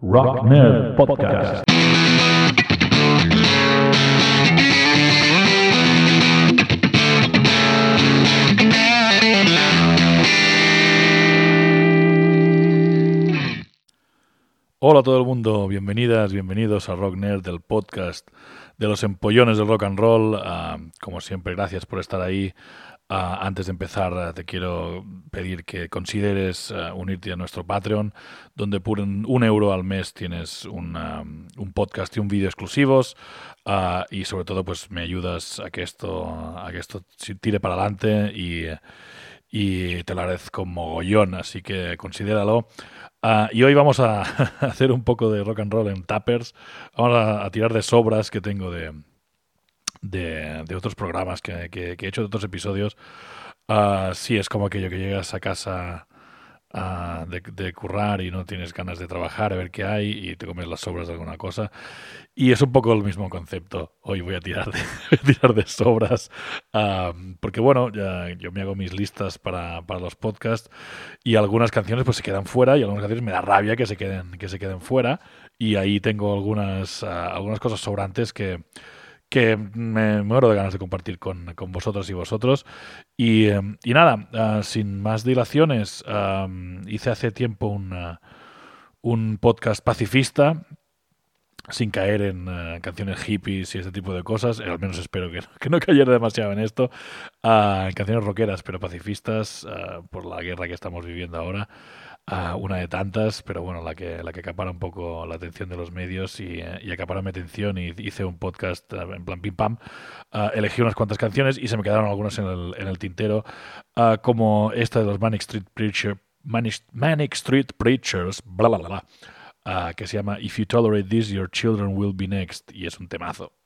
Rock Nerd Podcast. Hola a todo el mundo, bienvenidas, bienvenidos a Rock Nerd, del podcast de los empollones del rock and roll. Ah, como siempre, gracias por estar ahí. Ah, antes de empezar, ah, te quiero pedir que consideres unirte a nuestro Patreon, donde por un, un euro al mes tienes un, un podcast y un vídeo exclusivos. y sobre todo, pues me ayudas a que esto, a que esto tire para adelante y, y te lo agradezco mogollón. Así que considéralo. Ah, y hoy vamos a hacer un poco de rock and roll en tappers. Vamos a, tirar de sobras que tengo de, de, otros programas que, que, he hecho, de otros episodios. Uh, sí, es como aquello que llegas a casa de, currar y no tienes ganas de trabajar, a ver qué hay y te comes las sobras de alguna cosa. Y es un poco el mismo concepto. Hoy voy a tirar de, tirar de sobras porque bueno, ya, yo me hago mis listas para, para, los podcasts y algunas canciones pues se quedan fuera y algunas canciones me da rabia que se queden, que se queden fuera y ahí tengo algunas, ah, algunas cosas sobrantes que que me muero de ganas de compartir con, con vosotros y vosotros. Y, em, y nada, uh, sin más dilaciones, um, hice hace tiempo una, un podcast pacifista sin caer en uh, canciones hippies y ese tipo de cosas, al menos espero que, que no cayera demasiado en esto, uh, canciones rockeras pero pacifistas por la guerra que estamos viviendo ahora una de tantas, pero bueno, la que, la que acapara un poco la atención de los medios y, eh, y acapara mi atención y hice un podcast eh, en plan pim pam. Uh, elegí unas cuantas canciones y se me quedaron algunas en el, en el tintero, uh, como esta de los Manic Street, Preacher, Manic, Manic Street Preachers, bla, bla, bla, uh, que se llama If You Tolerate This, Your Children Will Be Next, y es un temazo.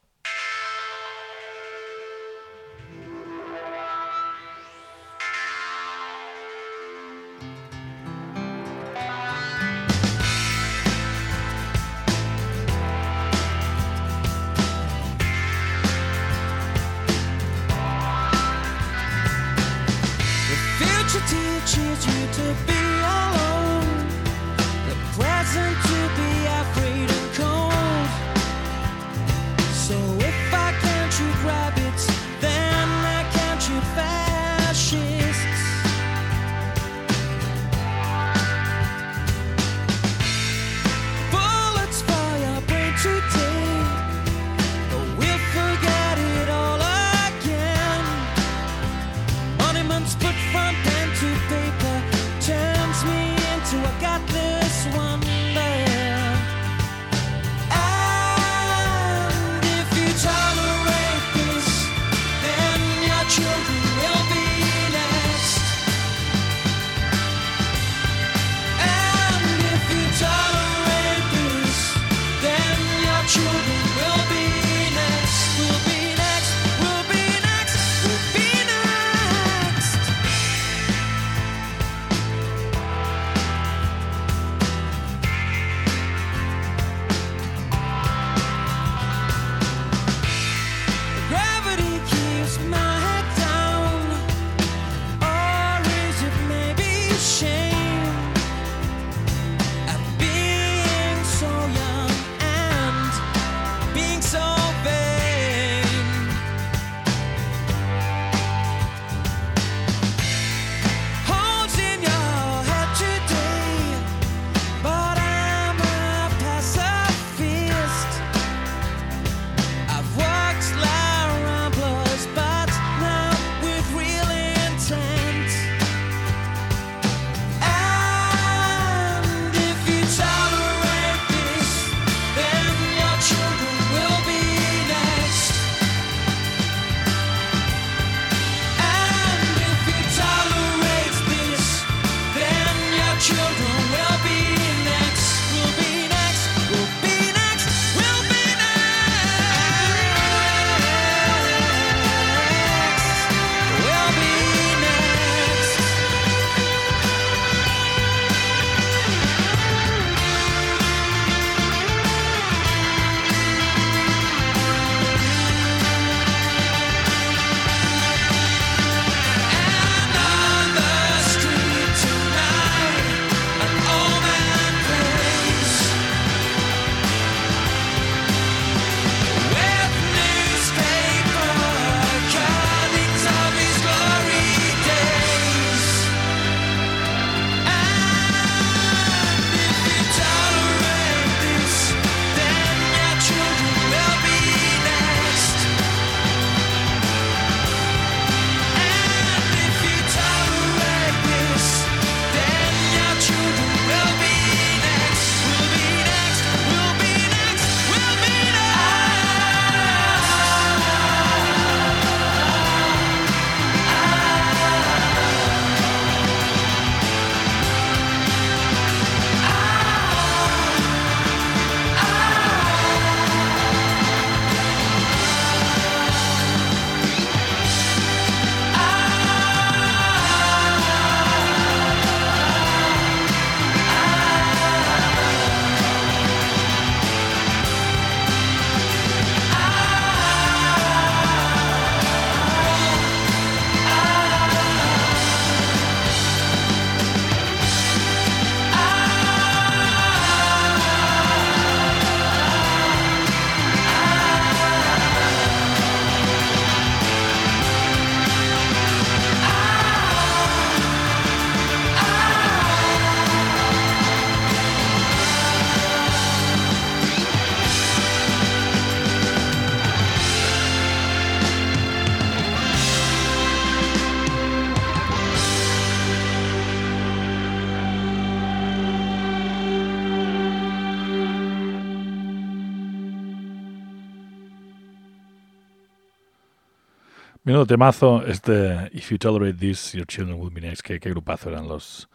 Menudo temazo, este If You Tolerate This, Your Children Will Be Next. Qué, qué grupazo eran los,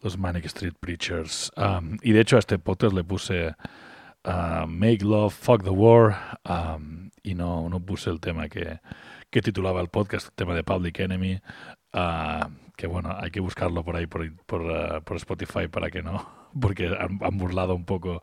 los Manic Street Preachers. Um, y de hecho a este podcast le puse uh, Make Love, Fuck the War um, y no, no puse el tema que, que titulaba el podcast, el tema de Public Enemy. Uh, que bueno, hay que buscarlo por ahí, por, por, uh, por Spotify para que no, porque han burlado un poco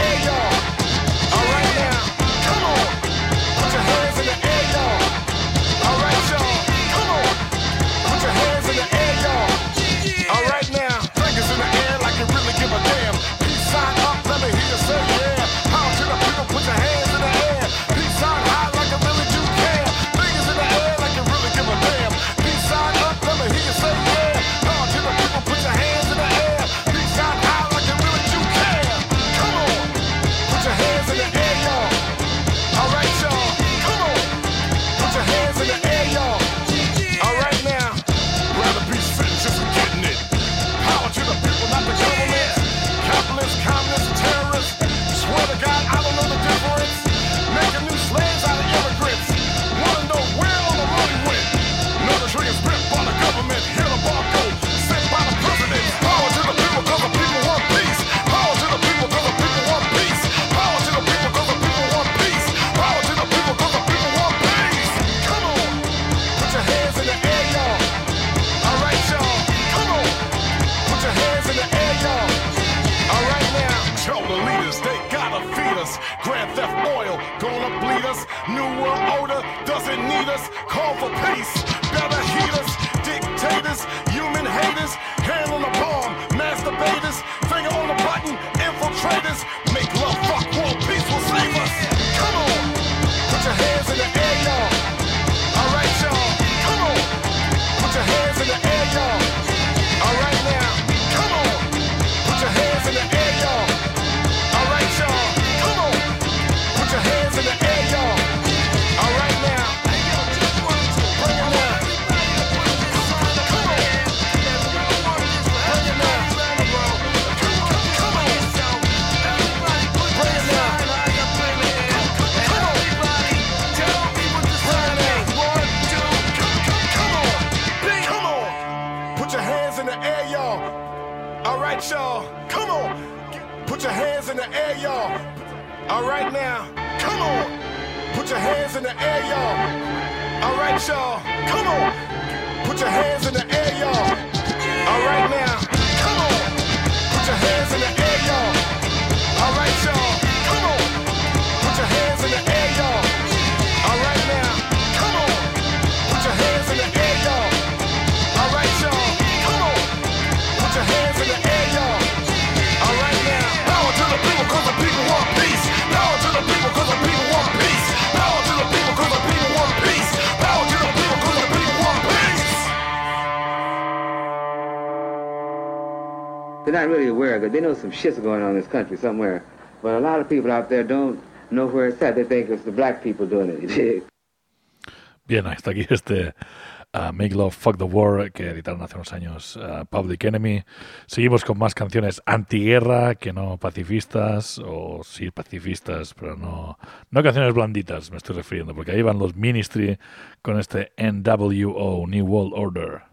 not really aware because they know some shit's going on in this country somewhere. But a lot of people out there don't know where it's at. They think it's the black people doing it. Bien, hasta aquí este uh, Make Love Fuck the War que editaron hace unos años uh, Public Enemy. Seguimos con más canciones antiguerra que no pacifistas, o sí pacifistas, pero no, no canciones blanditas, me estoy refiriendo, porque ahí van los Ministry con este NWO, New World Order.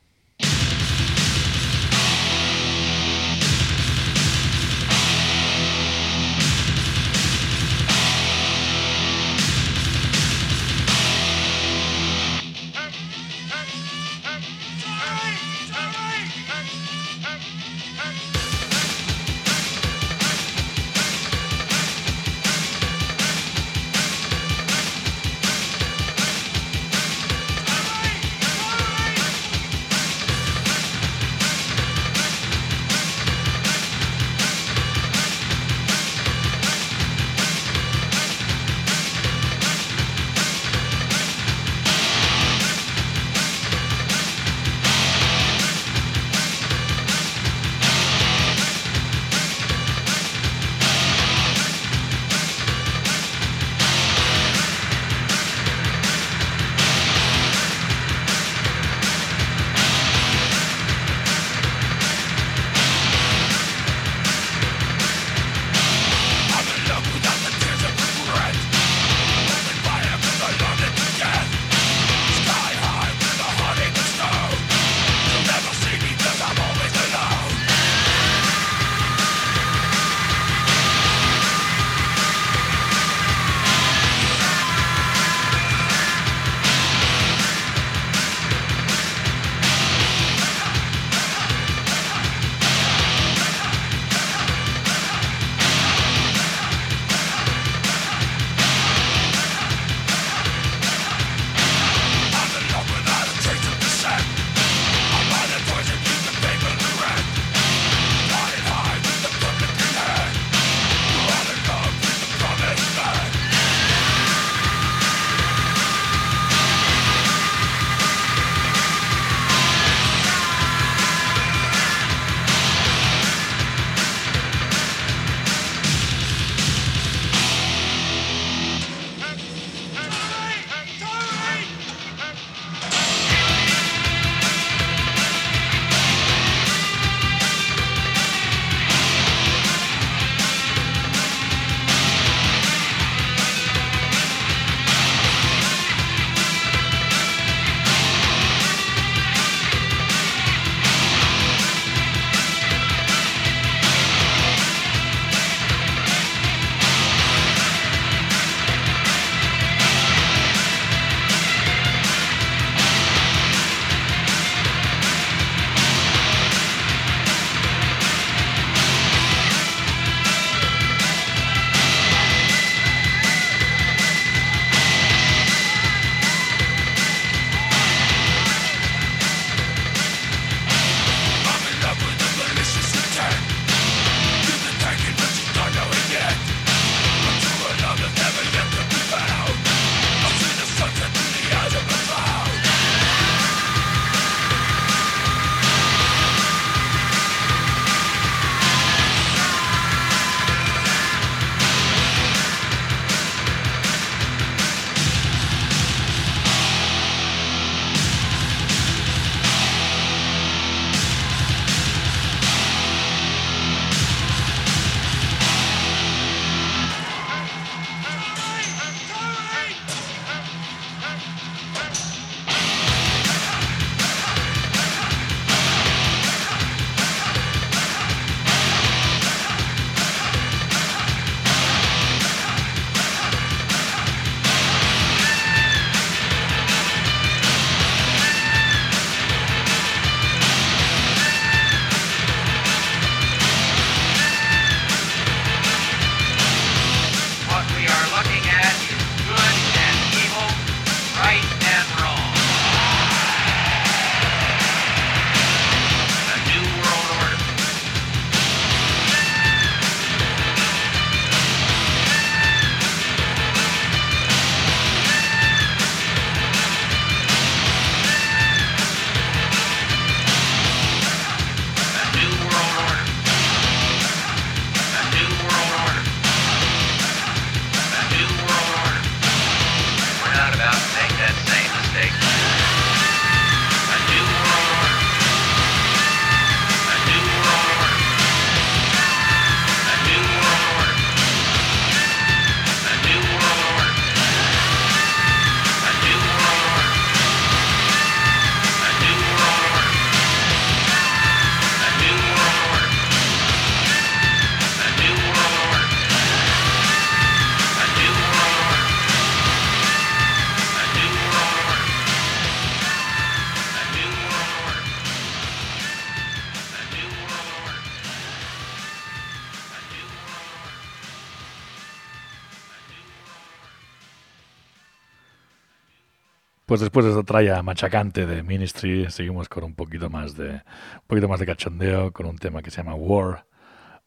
Pues después de esta tralla machacante de Ministry, seguimos con un poquito más de un poquito más de cachondeo con un tema que se llama War,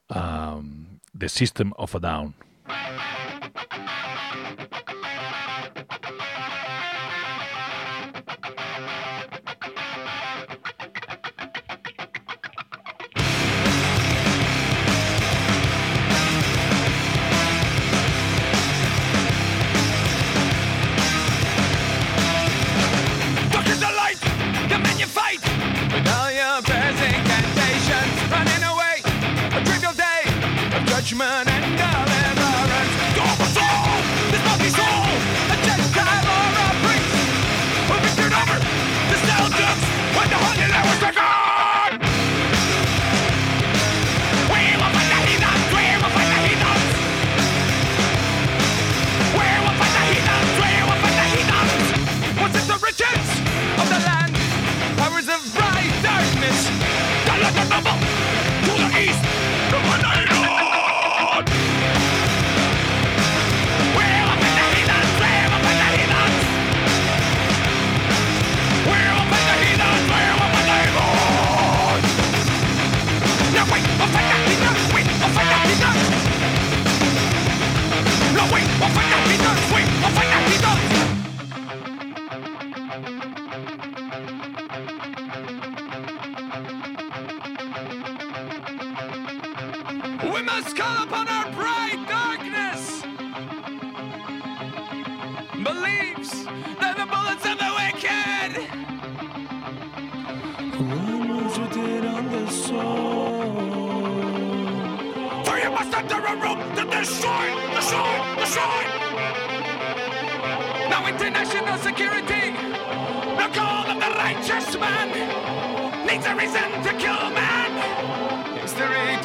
um, The System of a Down.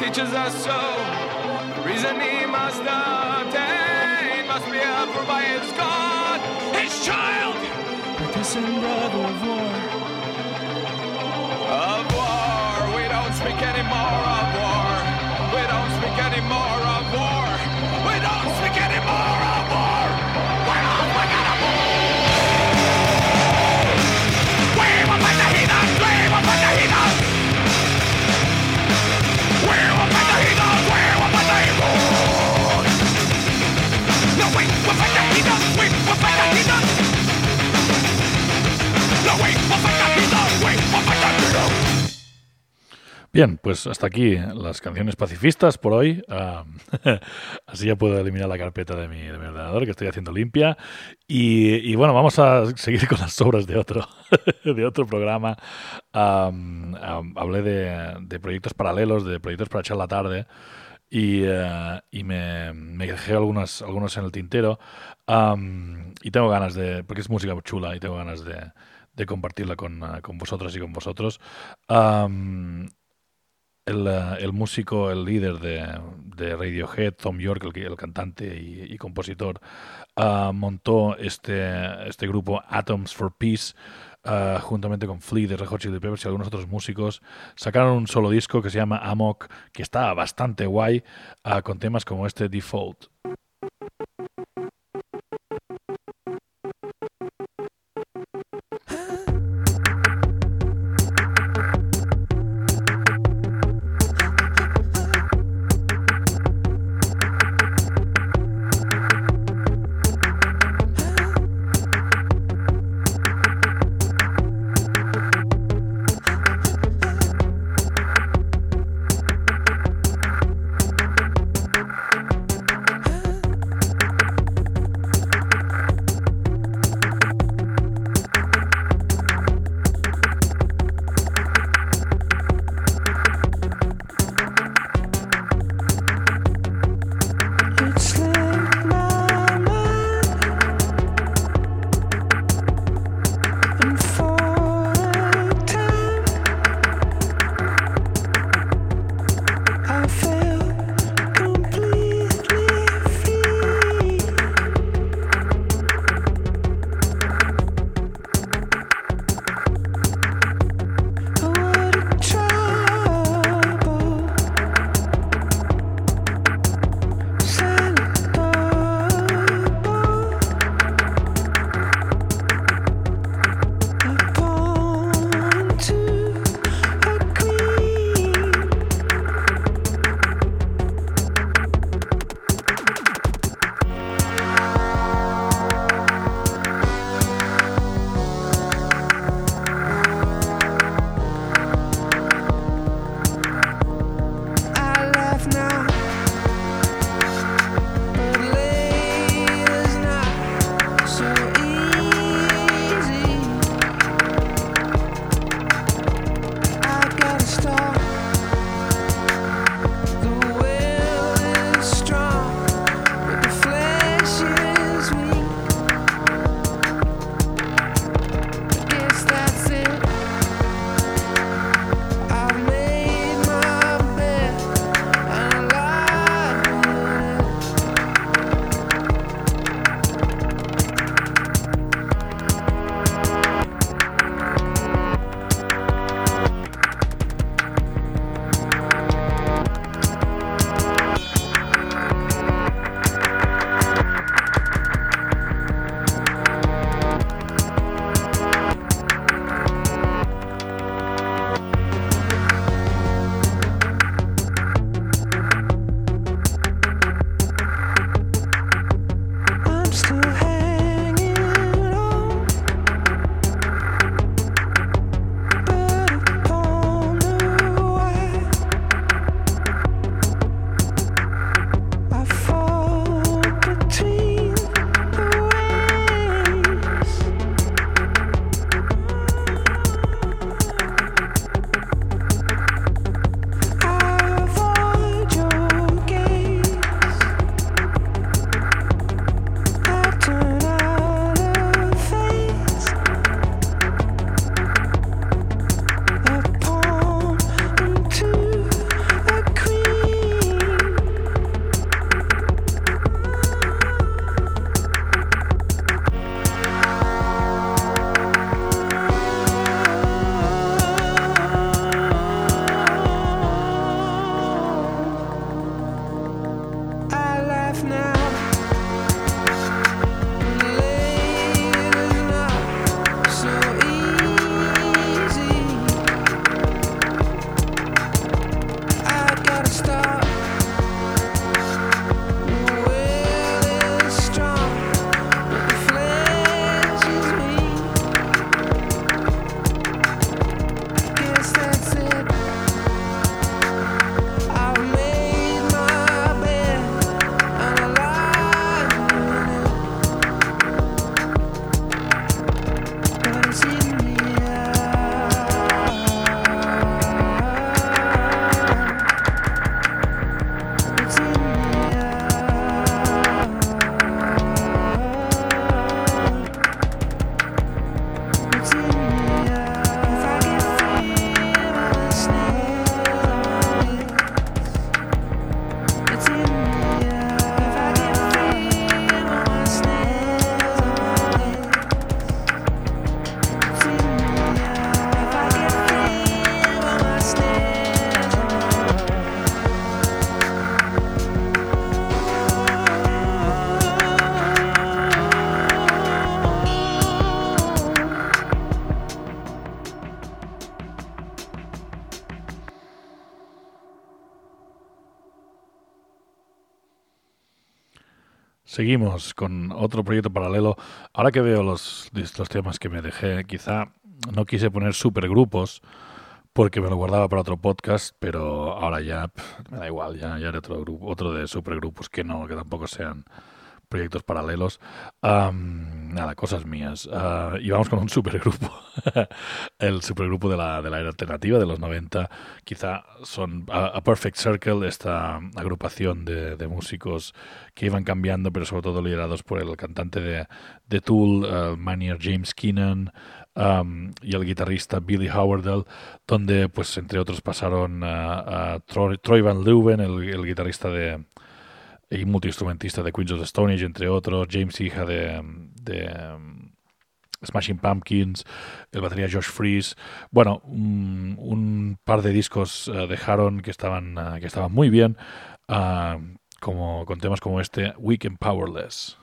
Teaches us so. The reason he must obtain eh? must be approved by his God, his child. Partisan brother of war. Of war. We don't speak anymore of war. We don't speak anymore Bien, pues hasta aquí las canciones pacifistas por hoy. Ah, así ya puedo eliminar la carpeta de mi, de mi ordenador que estoy haciendo limpia. Y, y bueno, vamos a seguir con las obras de otro, de otro programa. Am, am, hablé de, de proyectos paralelos, de proyectos para echar la tarde. Y, eh, y me, me dejé algunos, algunos en el tintero. Y tengo ganas de, porque es música chula y tengo ganas de, de compartirla con, eh, con vosotras y con vosotros. Am, el, eh, el músico, el líder de, de Radiohead, Tom York, el, cantante y, compositor, ah, montó este, este grupo Atoms for Peace ah, juntamente con Flea de Red Hot Chili Peppers y algunos otros músicos. Sacaron un solo disco que se llama Amok, que está bastante guay, ah, con temas como este Default. Seguimos con otro proyecto paralelo. Ahora que veo los, los temas que me dejé, quizá no quise poner supergrupos porque me lo guardaba para otro podcast, pero ahora ya me da igual, ya, ya haré otro grupo, otro de supergrupos que no, que tampoco sean proyectos paralelos. Am, nada, cosas mías. Ah, y vamos con un supergrupo. el supergrupo de la, de la era alternativa de los 90. Quizá son a, a Perfect Circle, esta agrupación de, de músicos que iban cambiando, pero sobre todo liderados por el cantante de, de Tool, el manier James Keenan. am, y el guitarrista Billy Howardell, donde, pues, entre otros, pasaron a, a Troy, Troy Van Leeuwen, el, el guitarrista de, y multiinstrumentista de Queens of the Stone Age, entre otros, James Hija de, de um, Smashing Pumpkins, el batería Josh Freeze. Bueno, un, un par de discos eh, dejaron que estaban, eh, que estaban muy bien, ah, como, con temas como este, Weak and Powerless.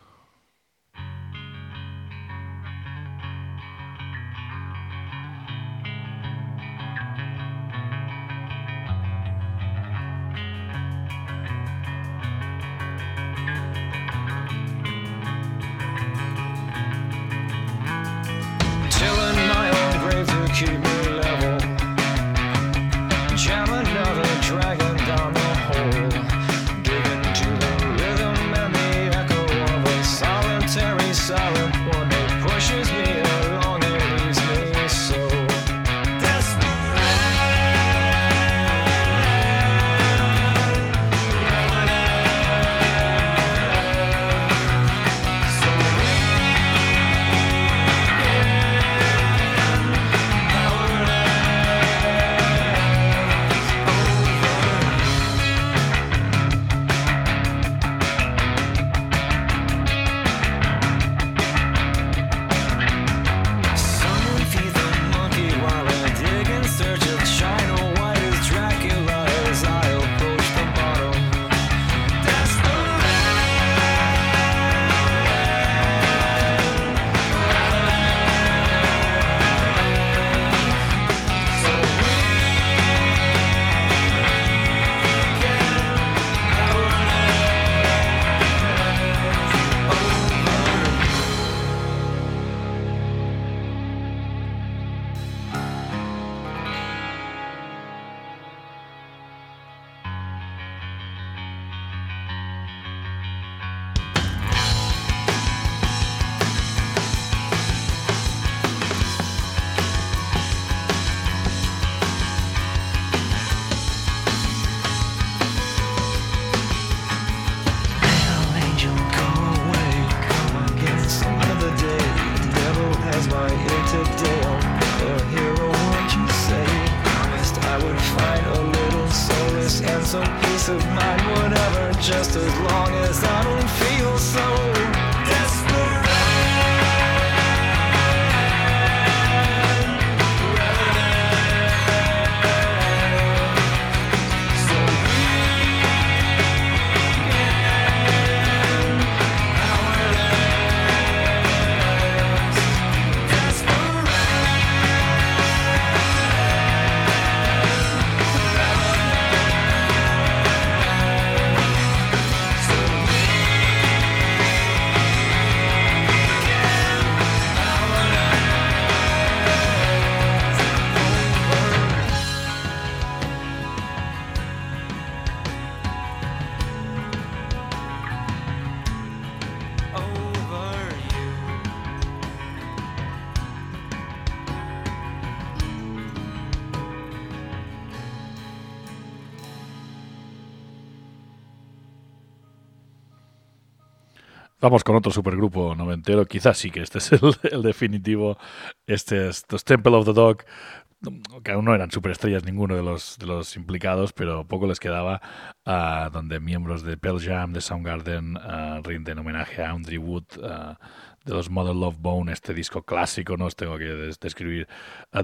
Vamos con otro supergrupo noventero. Quizás sí que este es el, definitivo. Este es los Temple of the Dog, que aún no eran superestrellas ninguno de los, implicados, pero poco les quedaba, ah, donde miembros de Pearl Jam, de Soundgarden, ah, rinden homenaje a Andrew Wood, ah, de los Mother Love Bone, este disco clásico, no os tengo que des- describir,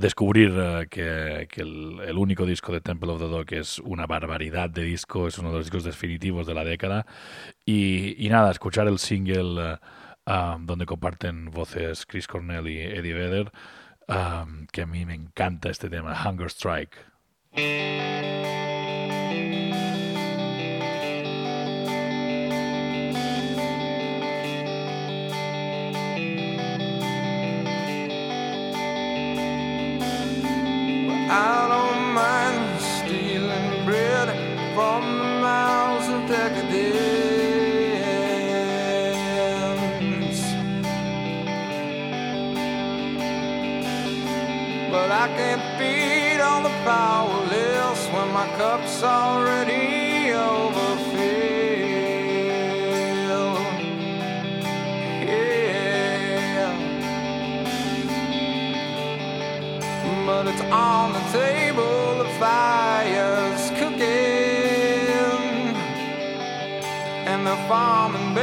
descubrir ah, que, que el, el único disco de Temple of the Dog es una barbaridad de disco, es uno de los discos definitivos de la década. Y, y nada, escuchar el single ah, donde comparten voces Chris Cornell y Eddie Vedder, ah, que a mí me encanta este tema, Hunger Strike. My cup's already overfilled. Yeah. But it's on the table, the fire's cooking. And the farming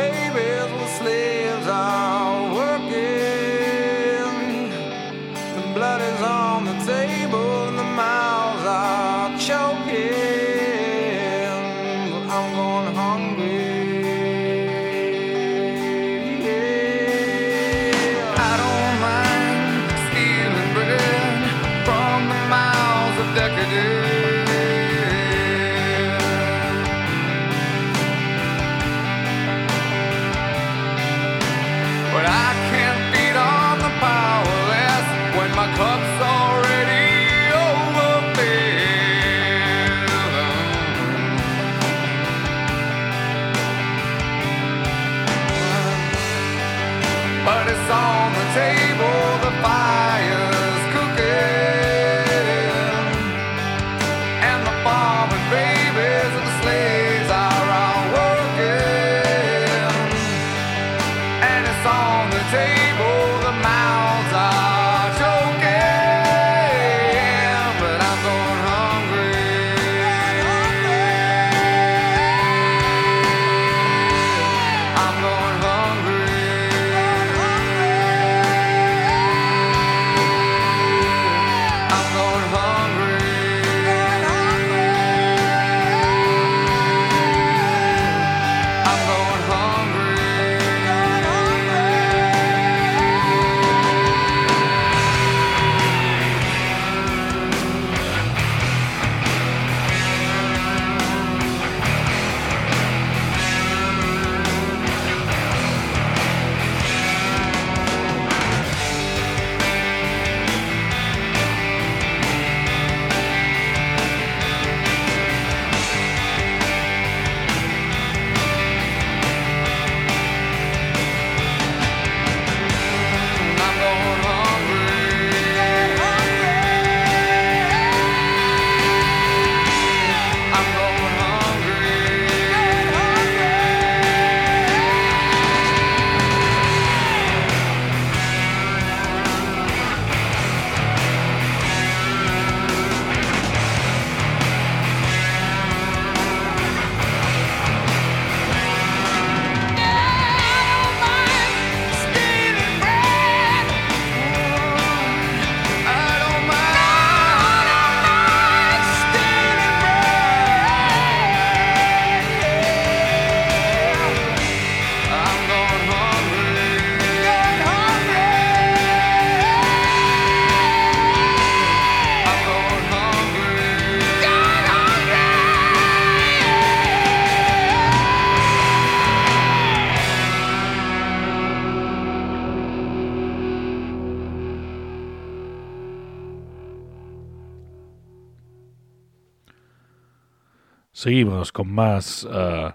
Seguimos con más eh,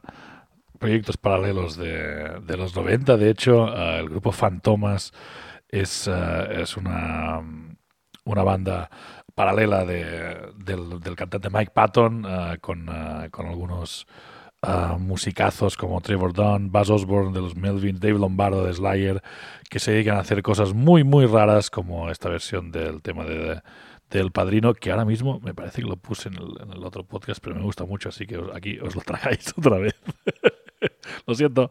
proyectos paralelos de, los 90. De hecho, eh, el grupo Fantomas es, eh, una, banda paralela de- del, cantante Mike Patton con, algunos musicazos como Trevor Dunn, Buzz Osborne de los Melvins, Dave Lombardo de Slayer, que se dedican a hacer cosas muy, muy raras como esta versión del tema de, del Padrino, que ahora mismo me parece que lo puse en el, en el otro podcast, pero me gusta mucho, así que aquí os lo tragáis otra vez. lo siento.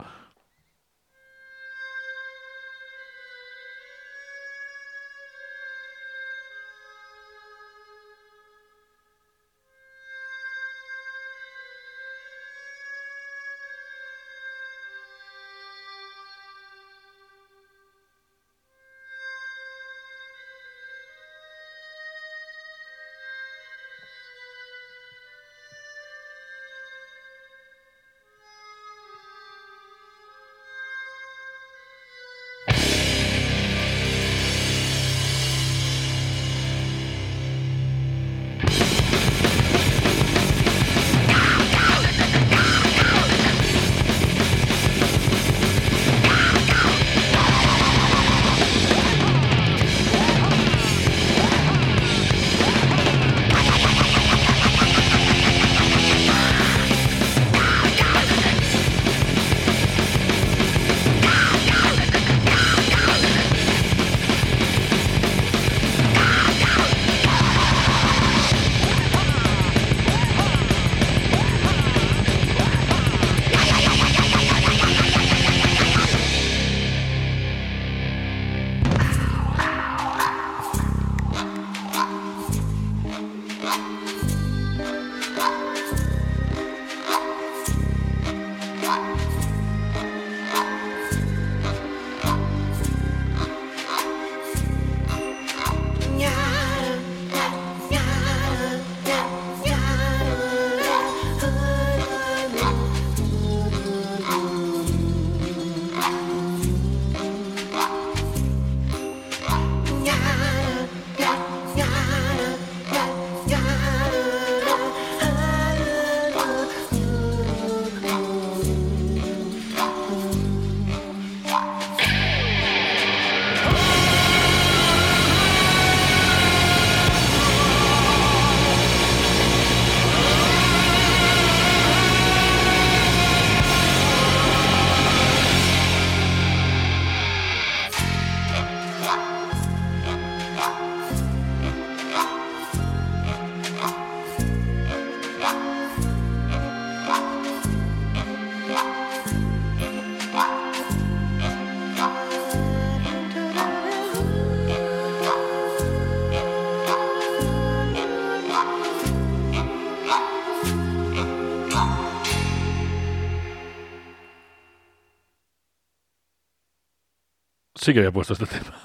Sí que había puesto este tema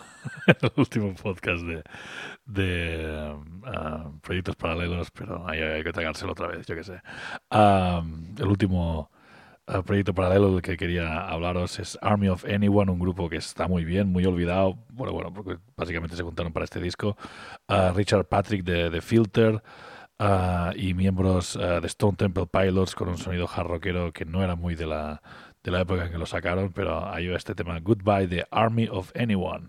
en el último podcast de, de ah, proyectos paralelos, pero ahí hay que tragárselo otra vez, yo qué sé. Ah, el último ah, proyecto paralelo del que quería hablaros es Army of Anyone, un grupo que está muy bien, muy olvidado. Bueno, bueno, porque básicamente se juntaron para este disco. Ah, Richard Patrick de, de Filter. ah, y miembros ah, de Stone Temple Pilots con un sonido hard rockero que no era muy de la, de la época en que lo sacaron, pero va este tema Goodbye de Army of Anyone.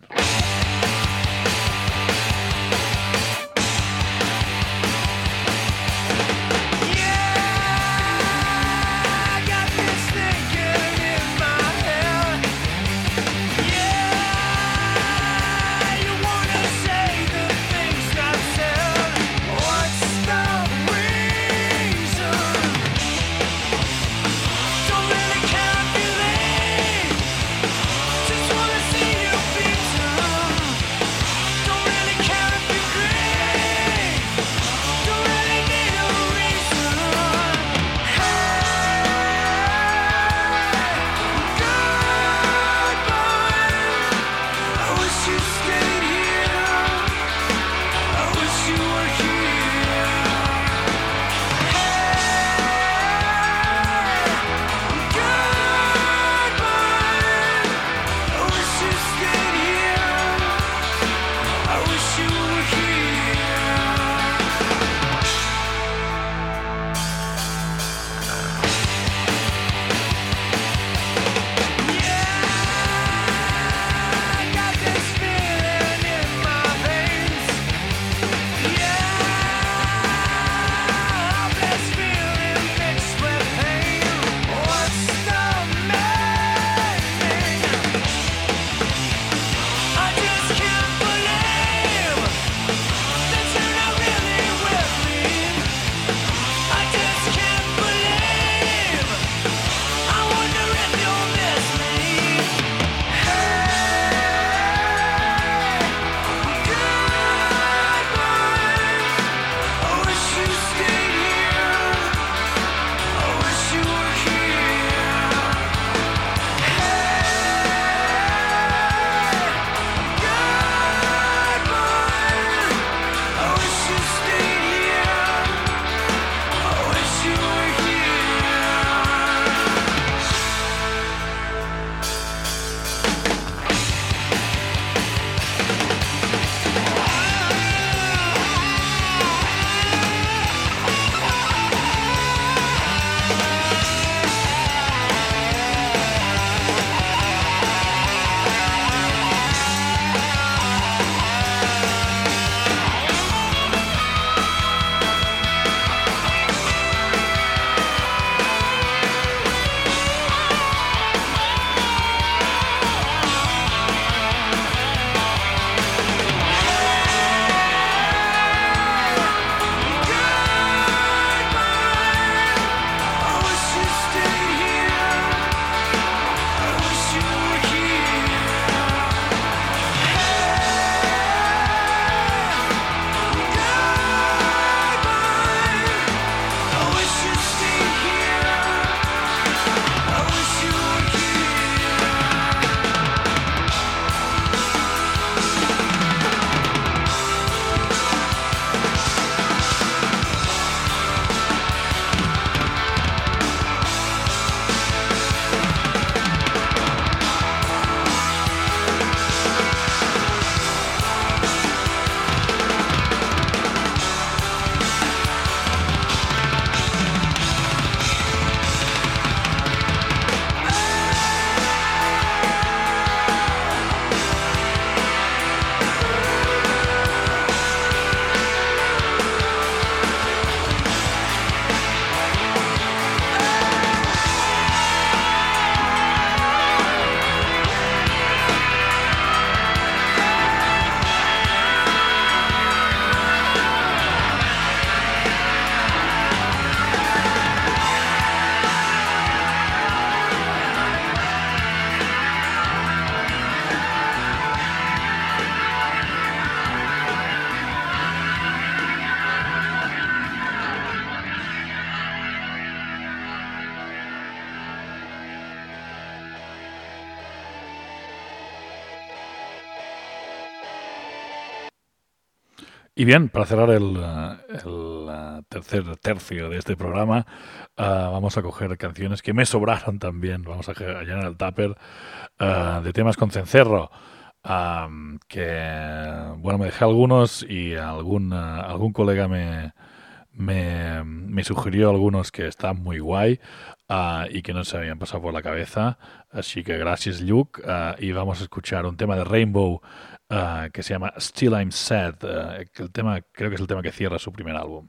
Bien, para cerrar el, eh, el, eh, tercer tercio de este programa, eh, vamos a coger canciones que me sobraron también. Vamos a, llenar el tupper eh, de temas con cencerro. am, que, bueno, me dejé algunos y algún, eh, algún colega me, me, me sugirió algunos que están muy guay ah, y que no se habían pasado por la cabeza. Así que gracias, Luke. ah, y vamos a escuchar un tema de Rainbow ah, que se llama Still I'm Sad. el tema, creo que es el tema que cierra su primer álbum.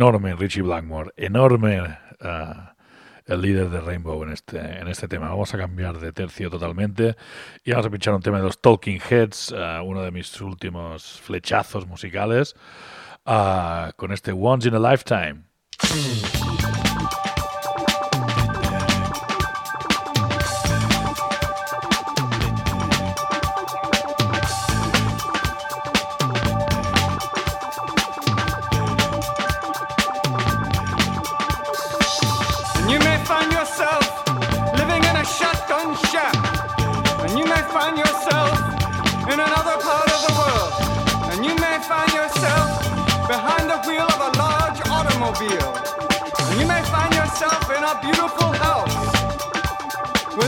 Enorme Richie Blackmore, enorme ah, el líder de Rainbow en este, en este tema. Vamos a cambiar de tercio totalmente y vamos a pinchar un tema de los Talking Heads, ah, uno de mis últimos flechazos musicales, ah, con este Once in a Lifetime.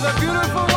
a beautiful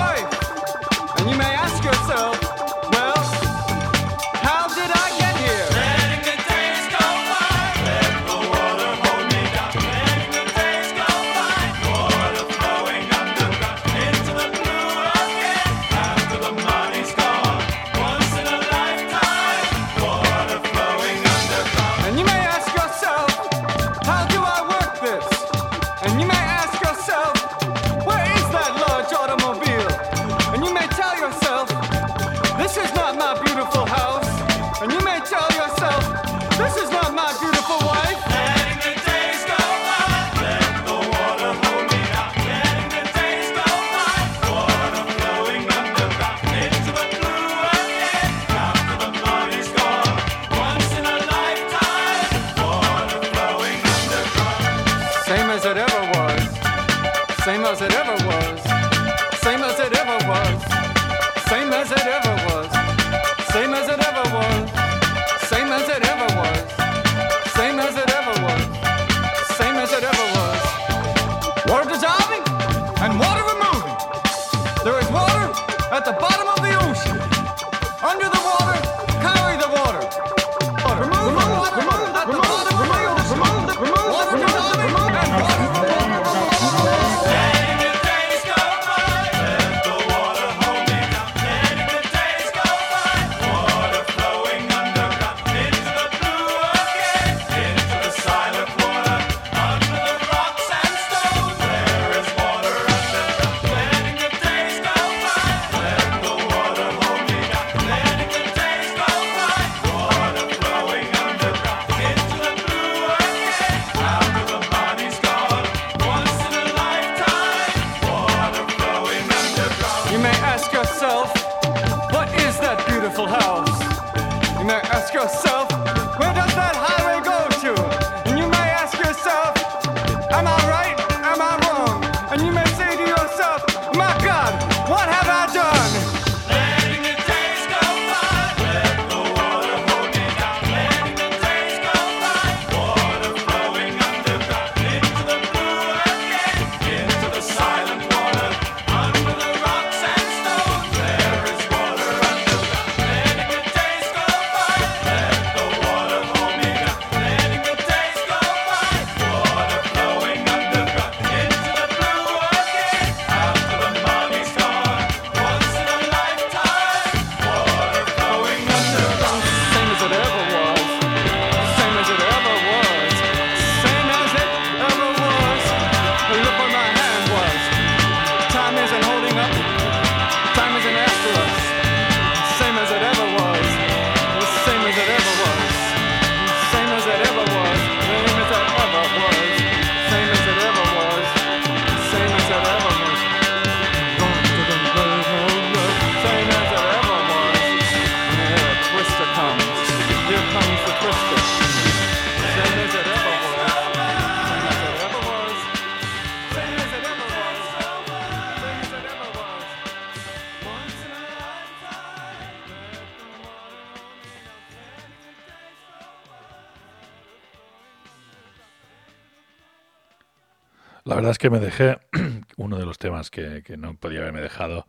temas que me dejé, uno de los temas que, que no podía haberme dejado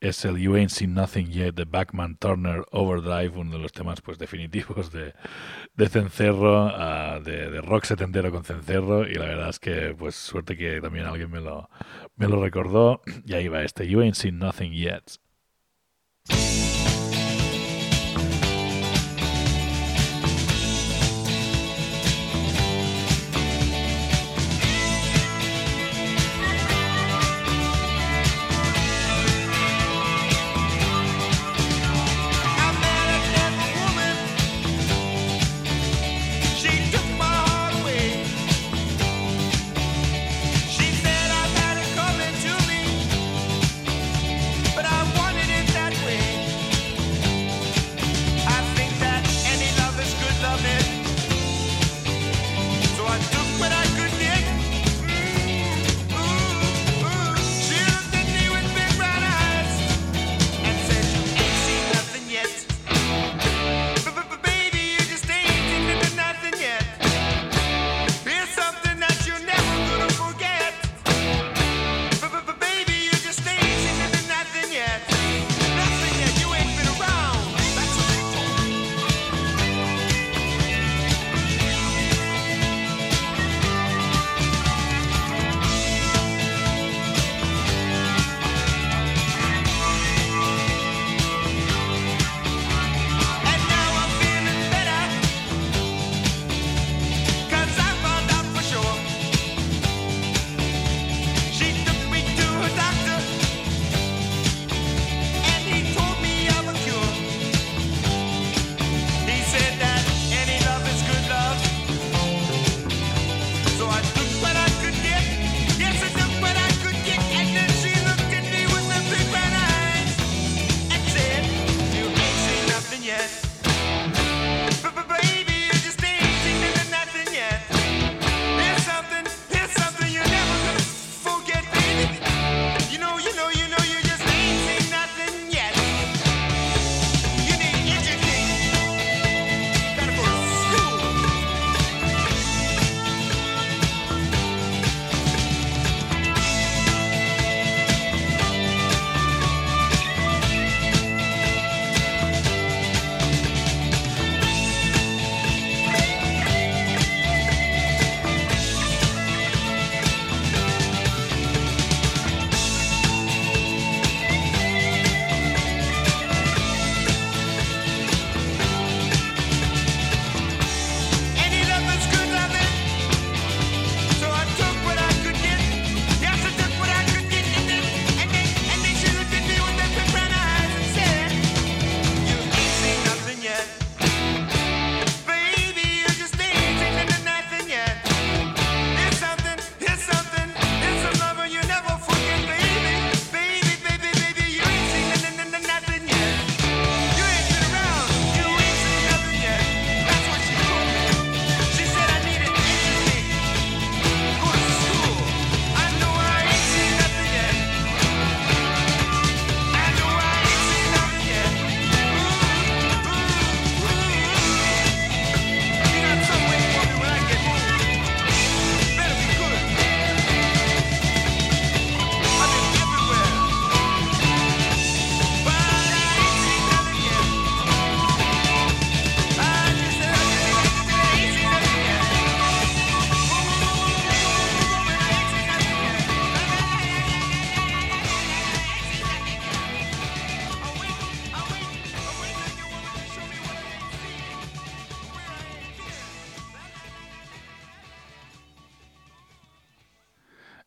es el You Ain't Seen Nothing Yet de Backman Turner Overdrive, uno de los temas pues definitivos de, de Cencerro, uh, de, de, rock setentero con Cencerro, y la verdad es que pues suerte que también alguien me lo, me lo recordó, y ahí va este You Ain't Seen Nothing Yet.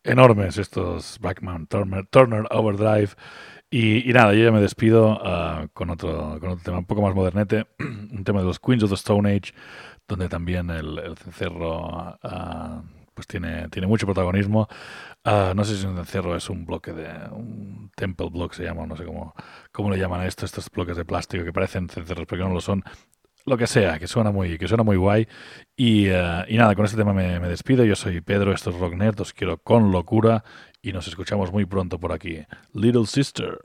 Enormes estos Backman Turner, Turner Overdrive. Y, nada, yo ya me despido ah, con, otro, con otro tema un poco más modernete, un tema de los Queens of the Stone Age, donde también el, cencerro ah, pues tiene, tiene mucho protagonismo. Ah, no sé si un cencerro es un bloque de. un temple block se llama, no sé cómo, cómo le llaman a esto, estos bloques de plástico que parecen cencerros, pero que no lo son. Lo que sea, que suena muy, que suena muy guay. Y, eh, y nada, con este tema me, despido. Yo soy Pedro, esto es Rock quiero con locura y nos escuchamos muy pronto por aquí. Little Sister.